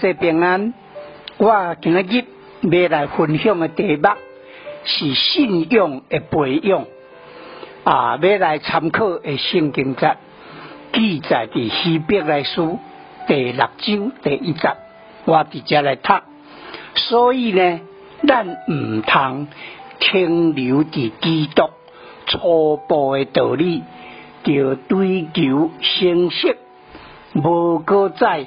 这平安，我今日要来分享的题目是信仰的培养啊，要来参考的圣经节记载伫希伯来书第六章第一节，我直接来读。所以呢，咱唔通停留伫基督初步的道理，就追求成熟，无过在。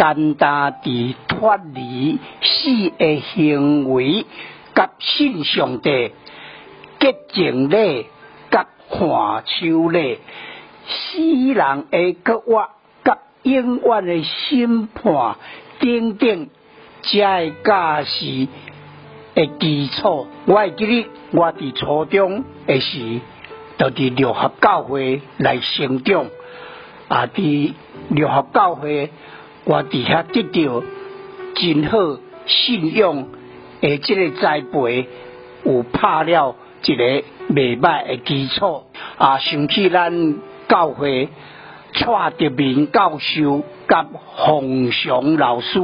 简单地脱离死的行为，甲信上帝洁净咧，甲看守咧，死人的国活，甲永远的审判，等等，这个假是的基础。我会记得我伫初中的时，就伫六合教会来成长，啊，伫六合教会。我伫遐得到真好信用诶，即个栽培有拍了一个未歹诶基础啊！想起咱教会蔡德明教授甲洪祥老师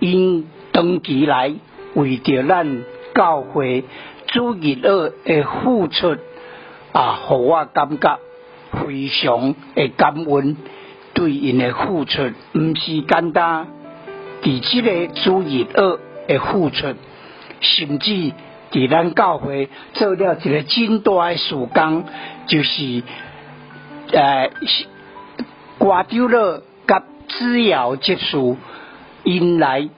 因长期来为着咱教会主日学诶付出啊，互我感觉非常诶感恩。对因的付出，毋是简单，伫即个主日学的付出，甚至伫咱教会做了一个真大的事工，就是呃，挂掉了甲资瑶结束，因来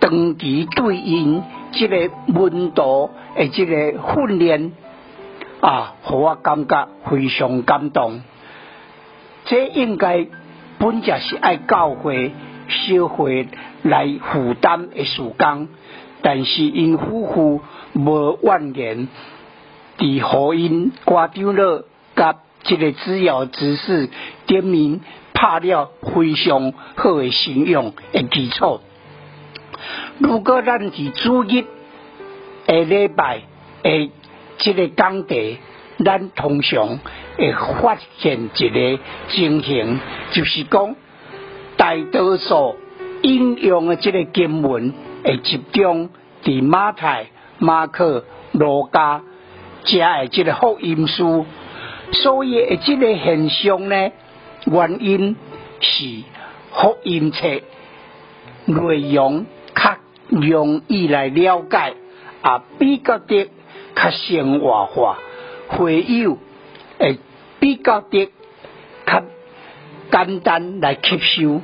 长期对因即个温度的即个训练啊，互我感觉非常感动。这应该本就，是爱教会、社会来负担的事工，但是因夫妇无怨言，伫互因挂张了甲这个资料知识点名拍了非常好的信用的基础。如果咱是主日下礼拜诶，这个讲题。咱通常会发现一个情形，就是讲大多数应用的这个经文会集中伫马太、马克、罗加加的这个福音书，所以这个现象呢，原因是福音册内容较容易来了解，啊，比较的较生活化。会友会比较的较简单来吸收，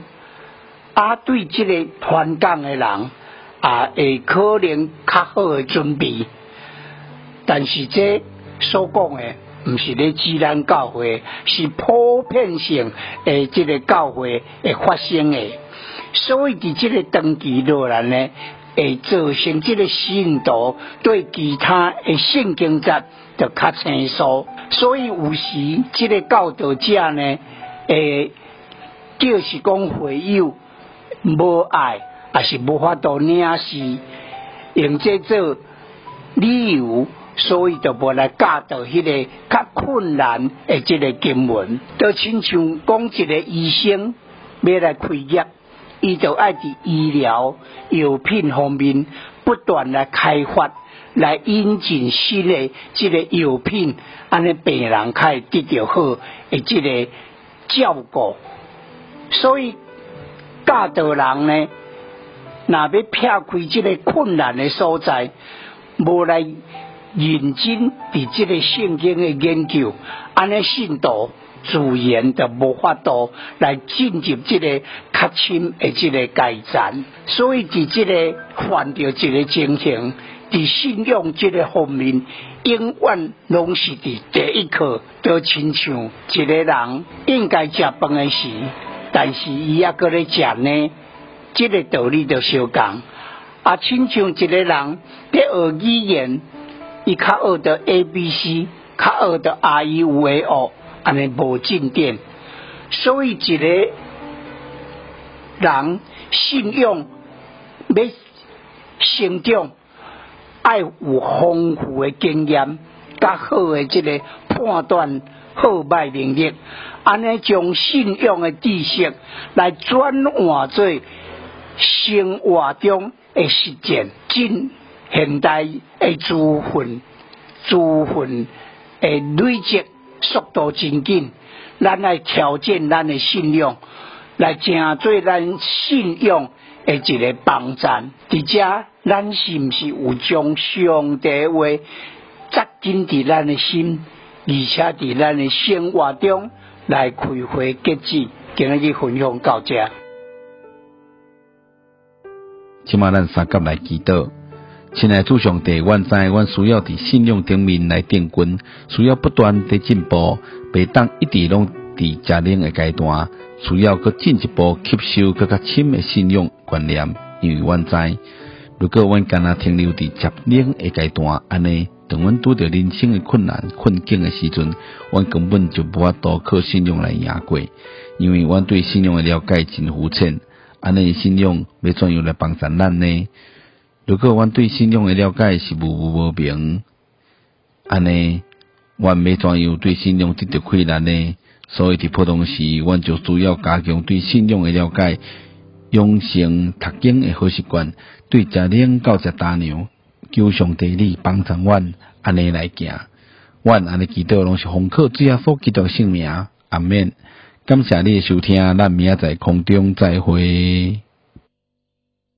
啊，对这个传讲的人啊，会可能较好的准备。但是这所讲的，毋是咧自然教会，是普遍性诶，这个教会会发生的。所以伫这个长期落来呢，会造成这个信徒对其他的圣经节。就较清楚，所以有时这个教导者呢，诶，就是讲会有无爱，也是无法度领事，用这做理由，所以就无来教导迄个较困难诶，这个经文，就亲像讲一个医生要来开业，伊就爱伫医疗药品方面不断来开发。来引进新的这个药品，安尼病人可以得到好诶，即个照顾。所以教导人呢，若要撇开这个困难的所在，无来认真伫这个圣经的研究，安尼信徒自然就无法度来进入这个较深的这个阶层。所以伫这个犯着这个情形。伫信仰这个方面，永远拢是伫第一课，都亲像一个人应该食饭的时，但是伊也搁咧食呢，这个道理就相共。啊，亲像一个人伫学语言，伊较学到 A、B、C，较学到 R、E、U、A、O，安尼无进展。所以一个人信用要成长。爱有丰富的经验，较好的这个判断好歹能力，安尼将信用的知识来转换做生活中的实践，进现代的资讯、资讯的累积速度真紧，咱来调整咱的信用，来正做咱信用的一个帮站。而且，咱是毋是有将上帝话扎紧伫咱的心，而且伫咱的生活中来开花结籽？今日去分享到这。即马咱三甲来祈祷，亲爱主上帝，阮知阮需要伫信用顶面来定根，需要不断地进步，袂当一直拢伫家庭的阶段，需要搁进一步吸收更较深的信用观念。因为阮知，如果阮干那停留伫接领的阶段，安尼当阮拄着人生的困难困境的时阵，阮根本就无法度靠信用来赢过，因为阮对信用的了解真肤浅。安尼信用要怎样来帮助咱呢？如果阮对信用的了解是无无无明，安尼阮要怎样对信用得到困难呢？所以伫普通时，阮就需要加强对信用的了解，养成读经的好习惯，对食领到食大牛，求上帝你帮助阮安尼来行。阮安尼祈祷拢是奉靠主耶稣基督圣名，阿免。感谢你的收听，咱明仔载空中再会。